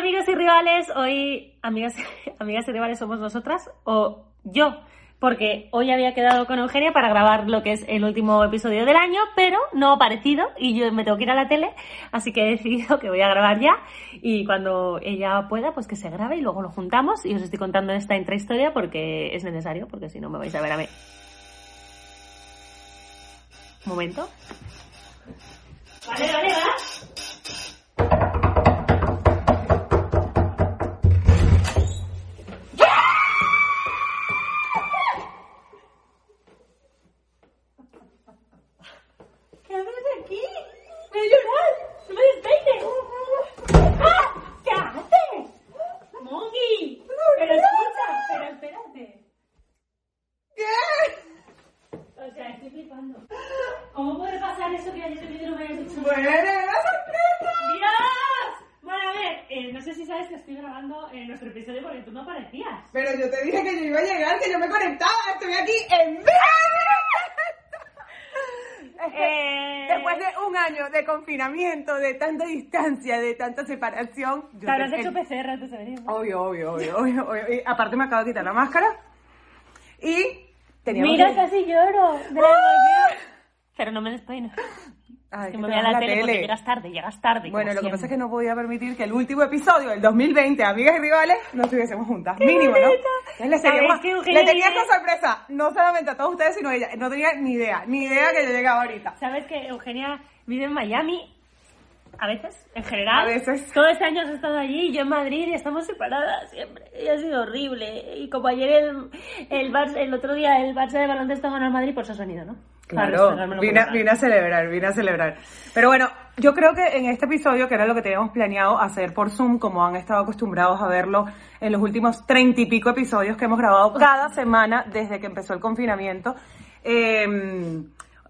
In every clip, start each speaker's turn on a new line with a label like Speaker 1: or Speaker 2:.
Speaker 1: Amigos y rivales? Hoy, amigas, amigas y rivales, somos nosotras o yo, porque hoy había quedado con Eugenia para grabar lo que es el último episodio del año, pero no ha aparecido y yo me tengo que ir a la tele, así que he decidido que voy a grabar ya y cuando ella pueda, pues que se grabe y luego lo juntamos y os estoy contando esta intrahistoria porque es necesario, porque si no me vais a ver a mí. Momento. Vale, vale, va. ¡Voy a llorar! ¡No me despeines! ¡Ah! ¿Qué haces? ¡Mongi! Pero escucha, pero espérate.
Speaker 2: ¿Qué?
Speaker 1: O sea, estoy flipando. ¿Cómo puede pasar eso que ayer te no me hayas dicho?
Speaker 2: Bueno, era sorpresa.
Speaker 1: ¡Dios! Bueno, a ver, eh, no sé si sabes que estoy grabando eh, nuestro episodio porque tú no aparecías.
Speaker 2: Pero yo te dije que yo iba a llegar, que yo me conectaba. Estoy aquí en vivo.
Speaker 1: Eh,
Speaker 2: Después de un año de confinamiento, de tanta distancia, de tanta separación. yo
Speaker 1: Te habrás hecho PCR venir, ¿no?
Speaker 2: Obvio, obvio, obvio, obvio, obvio. Y aparte me acabo de quitar la máscara. Y teníamos
Speaker 1: Mira,
Speaker 2: que-
Speaker 1: casi lloro de la emoción. Pero no me despeino.
Speaker 2: Ay,
Speaker 1: Que
Speaker 2: que
Speaker 1: me voy a
Speaker 2: vas
Speaker 1: la, tele, porque llegas tarde, llegas tarde.
Speaker 2: Bueno, lo que pasa es
Speaker 1: siempre.
Speaker 2: que no podía permitir que el último episodio del 2020, amigas y rivales, no estuviésemos juntas. Mínimo, ¿no?
Speaker 1: bonito!
Speaker 2: Entonces le,
Speaker 1: ¿Sabes
Speaker 2: teníamos-
Speaker 1: qué, Eugenia?
Speaker 2: le tenía esta sorpresa, no solamente a todos ustedes, sino a ella. No tenía ni idea, ni idea que yo llegaba ahorita.
Speaker 1: ¿Sabes que Eugenia vive en Miami? A veces, en general.
Speaker 2: A veces.
Speaker 1: Todo este año has estado allí y yo en Madrid y estamos separadas siempre. Y ha sido horrible. Y como ayer el, el, Bar- el otro día el Barça de baloncesto ganó al Madrid, pues has venido, ¿no?
Speaker 2: Claro, vine, a celebrar, vine a celebrar. Pero bueno, yo creo que en este episodio, que era lo que teníamos planeado hacer por Zoom, como han estado acostumbrados a verlo en los últimos treinta y pico episodios que hemos grabado cada semana desde que empezó el confinamiento, eh,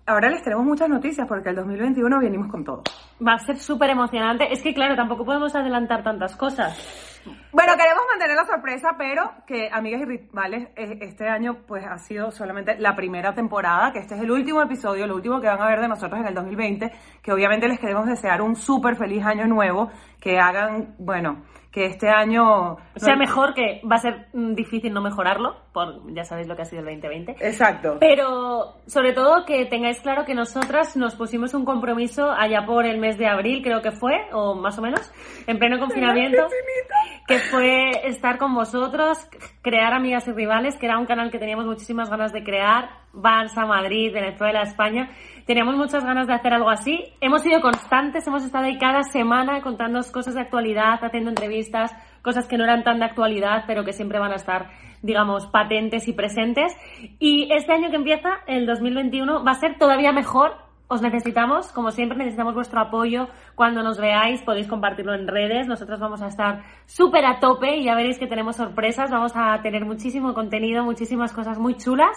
Speaker 2: ahora les tenemos muchas noticias porque el 2021 venimos con todo.
Speaker 1: Va a ser súper emocionante. Es que, claro, tampoco podemos adelantar tantas cosas.
Speaker 2: Bueno, queremos mantener la sorpresa, pero que, amigas y rivales, eh, este año pues ha sido solamente la primera temporada, que este es el último episodio, lo último que van a ver de nosotros en el 2020, que obviamente les queremos desear un súper feliz año nuevo, que hagan, bueno, que este año...
Speaker 1: Sea mejor, que va a ser mm, difícil no mejorarlo, por ya sabéis lo que ha sido el 2020.
Speaker 2: Exacto.
Speaker 1: Pero sobre todo que tengáis claro que nosotras nos pusimos un compromiso allá por el mes de abril, creo que fue, o más o menos, en pleno confinamiento, que fue estar con vosotros, crear Amigas y Rivales, que era un canal que teníamos muchísimas ganas de crear, Barça, Madrid, Venezuela, España. Teníamos muchas ganas de hacer algo así. Hemos sido constantes, hemos estado ahí cada semana contándoos cosas de actualidad, haciendo entrevistas, cosas que no eran tan de actualidad, pero que siempre van a estar, digamos, patentes y presentes. Y este año que empieza, el 2021, va a ser todavía mejor. Os necesitamos, como siempre, necesitamos vuestro apoyo. Cuando nos veáis, podéis compartirlo en redes. Nosotros vamos a estar súper a tope y ya veréis que tenemos sorpresas. Vamos a tener muchísimo contenido, muchísimas cosas muy chulas.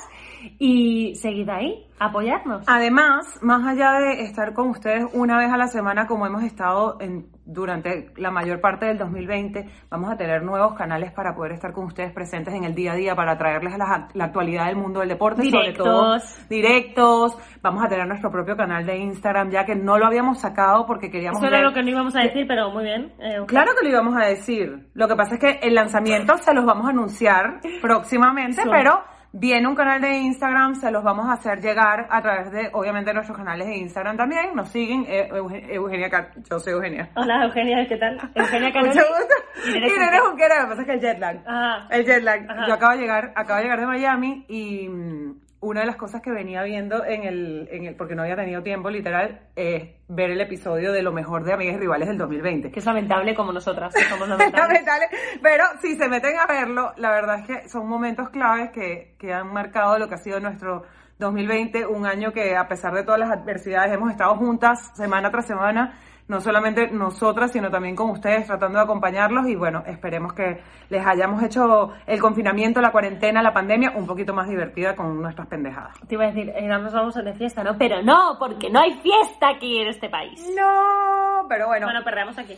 Speaker 1: Y seguid ahí, apoyarnos.
Speaker 2: Además, más allá de estar con ustedes una vez a la semana, como hemos estado en, durante la mayor parte del 2020, vamos a tener nuevos canales para poder estar con ustedes presentes en el día a día, para traerles la, la actualidad del mundo del deporte, sobre todo
Speaker 1: Directos.
Speaker 2: directos. Vamos a tener nuestro propio canal de Instagram, ya que no lo habíamos sacado porque queríamos
Speaker 1: Eso era lo que no íbamos a decir, pero muy bien. eh,
Speaker 2: Claro que lo íbamos a decir. Lo que pasa es que el lanzamiento se los vamos a anunciar próximamente,
Speaker 1: Sí.
Speaker 2: pero viene un canal de Instagram, se los vamos a hacer llegar a través de, obviamente, nuestros canales de Instagram también. Nos siguen, eh, Euge- Eugenia, Car- yo soy Eugenia.
Speaker 1: Hola, Eugenia, ¿qué tal? Eugenia
Speaker 2: Mucho
Speaker 1: Canoli.
Speaker 2: gusto.
Speaker 1: Y Irene Junquera.
Speaker 2: Lo que pasa es que el jet lag.
Speaker 1: Ah.
Speaker 2: El jet lag.
Speaker 1: Ajá.
Speaker 2: Yo acabo de llegar, acabo de llegar de Miami y mm, una de las cosas que venía viendo en el, en el, porque no había tenido tiempo literal, es ver el episodio de lo mejor de Amigas y Rivales del 2020.
Speaker 1: Que es lamentable como nosotras, que somos lamentables.
Speaker 2: Lamentable. Pero si se meten a verlo, la verdad es que son momentos claves que, que han marcado lo que ha sido nuestro 2020, un año que a pesar de todas las adversidades hemos estado juntas semana tras semana, no solamente nosotras, sino también con ustedes tratando de acompañarlos y bueno, esperemos que les hayamos hecho el confinamiento, la cuarentena, la pandemia un poquito más divertida con nuestras pendejadas.
Speaker 1: Te iba a decir, eh, nos vamos a de fiesta, ¿no? Pero no, porque no hay fiesta aquí en este país.
Speaker 2: No, pero bueno.
Speaker 1: Bueno, perreamos aquí.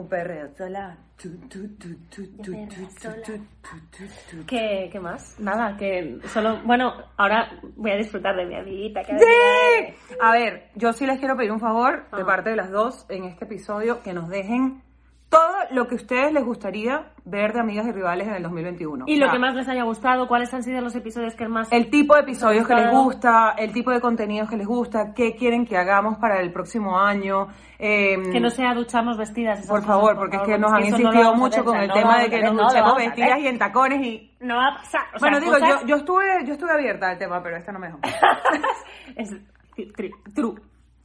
Speaker 2: Un perreo sola. Tu, tu, tu, tu, tu,
Speaker 1: perreo
Speaker 2: tu, tu,
Speaker 1: sola.
Speaker 2: tu, tu, tu, tu.
Speaker 1: ¿Qué, ¿Qué más? Nada, que solo... Bueno, ahora voy a disfrutar de mi amiguita. Que
Speaker 2: ¡Sí! A ver, yo sí les quiero pedir un favor de
Speaker 1: Ah.
Speaker 2: parte de las dos en este episodio que nos dejen todo lo que a ustedes les gustaría ver de Amigas y Rivales en el 2021.
Speaker 1: Y lo que más les haya gustado, ¿cuáles han sido los episodios que más...
Speaker 2: El tipo de episodios que les gusta, el tipo de contenidos que les gusta, qué quieren que hagamos para el próximo año. eh,
Speaker 1: Que no sea ducharnos vestidas.
Speaker 2: por
Speaker 1: cosas,
Speaker 2: favor, porque es que nos han
Speaker 1: no
Speaker 2: insistido mucho con el
Speaker 1: no
Speaker 2: tema de que nos duchemos vestidas y en tacones y...
Speaker 1: No va a pasar. o sea,
Speaker 2: bueno, digo,
Speaker 1: cosas-
Speaker 2: yo, yo estuve yo estuve abierta al tema, pero esta no me dejó.
Speaker 1: es tri-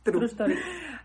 Speaker 1: true. True story.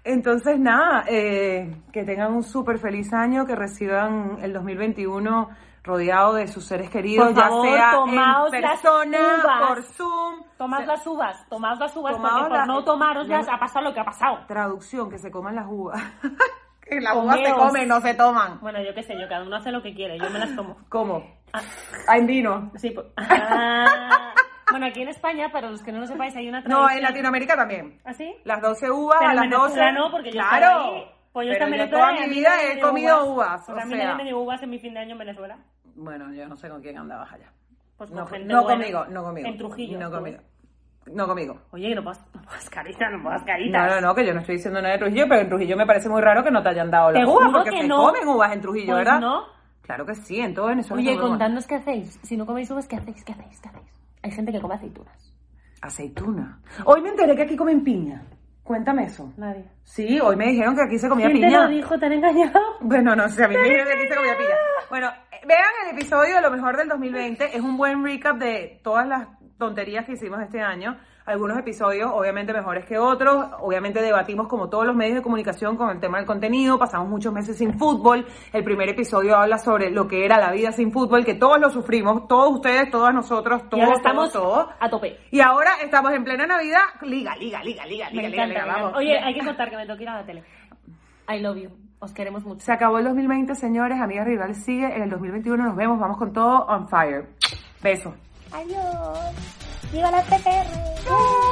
Speaker 2: Entonces, nada, eh, que tengan un súper feliz año, que reciban el 2021 rodeado de sus seres queridos,
Speaker 1: Por
Speaker 2: ya sea
Speaker 1: tomaos
Speaker 2: en
Speaker 1: las
Speaker 2: persona,
Speaker 1: uvas.
Speaker 2: por Zoom.
Speaker 1: Tomad
Speaker 2: Se-
Speaker 1: las uvas, tomad las uvas,
Speaker 2: Tomaos
Speaker 1: porque por no tomaroslas
Speaker 2: la-
Speaker 1: ha pasado lo que ha pasado.
Speaker 2: Traducción, que se coman las uvas. que las uvas se comen, no se toman.
Speaker 1: Bueno, yo qué sé, yo cada uno hace lo que quiere, yo me las tomo.
Speaker 2: ¿Cómo?
Speaker 1: Ah,
Speaker 2: Ah, en vino.
Speaker 1: sí, pues- Ah. Bueno, aquí en España, para los que no lo sepáis, hay una
Speaker 2: No,
Speaker 1: tradición...
Speaker 2: en Latinoamérica también.
Speaker 1: ¿Ah, sí?
Speaker 2: Las 12 uvas
Speaker 1: Pero
Speaker 2: a las 12.
Speaker 1: Venezuela no, porque yo
Speaker 2: claro.
Speaker 1: ahí. Pues yo
Speaker 2: pero
Speaker 1: estaba en
Speaker 2: yo
Speaker 1: Venezuela
Speaker 2: toda mi vida he comido uvas.
Speaker 1: Porque
Speaker 2: O
Speaker 1: a mí nadie me dio uvas en mi fin de año en Venezuela.
Speaker 2: bueno, yo no sé con quién andabas allá.
Speaker 1: Pues con
Speaker 2: No,
Speaker 1: gente
Speaker 2: no
Speaker 1: buena.
Speaker 2: conmigo, no conmigo.
Speaker 1: En Trujillo.
Speaker 2: No conmigo. No conmigo.
Speaker 1: Oye, no puedas, no puedas caritas, no
Speaker 2: No,
Speaker 1: caritas.
Speaker 2: no, no, que yo no estoy diciendo nada de Trujillo, pero en Trujillo me parece muy raro que no te hayan dado las uvas, porque
Speaker 1: que
Speaker 2: se
Speaker 1: no.
Speaker 2: comen uvas en Trujillo,
Speaker 1: Pues
Speaker 2: ¿verdad?
Speaker 1: no.
Speaker 2: Claro que sí, en todo Venezuela.
Speaker 1: Oye, contadnos qué hacéis. Si no coméis uvas, ¿qué hacéis? ¿Qué hacéis? ¿Qué hacéis? Hay gente que come aceitunas.
Speaker 2: Aceituna. Hoy me enteré que aquí comen piña. Cuéntame eso.
Speaker 1: Nadie.
Speaker 2: Sí, hoy me dijeron que aquí se comía
Speaker 1: ¿Quién te
Speaker 2: piña.
Speaker 1: lo dijo? ¿Te han engañado?
Speaker 2: Bueno, no sé, a mí me dijeron que aquí se comía piña. Bueno, eh, vean el episodio de lo mejor del 2020. Es un buen recap de todas las tonterías que hicimos este año. Algunos episodios, obviamente, mejores que otros. Obviamente, debatimos como todos los medios de comunicación con el tema del contenido. Pasamos muchos meses sin fútbol. El primer episodio habla sobre lo que era la vida sin fútbol, que todos lo sufrimos. Todos ustedes, todas nosotros,
Speaker 1: y
Speaker 2: todos,
Speaker 1: ahora estamos
Speaker 2: todos, todos.
Speaker 1: a tope.
Speaker 2: Y ahora estamos en plena Navidad. Liga, liga, liga, liga,
Speaker 1: Me
Speaker 2: liga, liga,
Speaker 1: encanta,
Speaker 2: liga,
Speaker 1: me encanta.
Speaker 2: vamos.
Speaker 1: Oye, hay que contar que me tengo que ir a la tele. I love you. Os queremos mucho.
Speaker 2: Se acabó el 2020, señores. Amigas Rivales sigue. En el 2021 nos vemos. Vamos con todo on fire. Beso.
Speaker 3: Adiós. ¡Viva la PPR!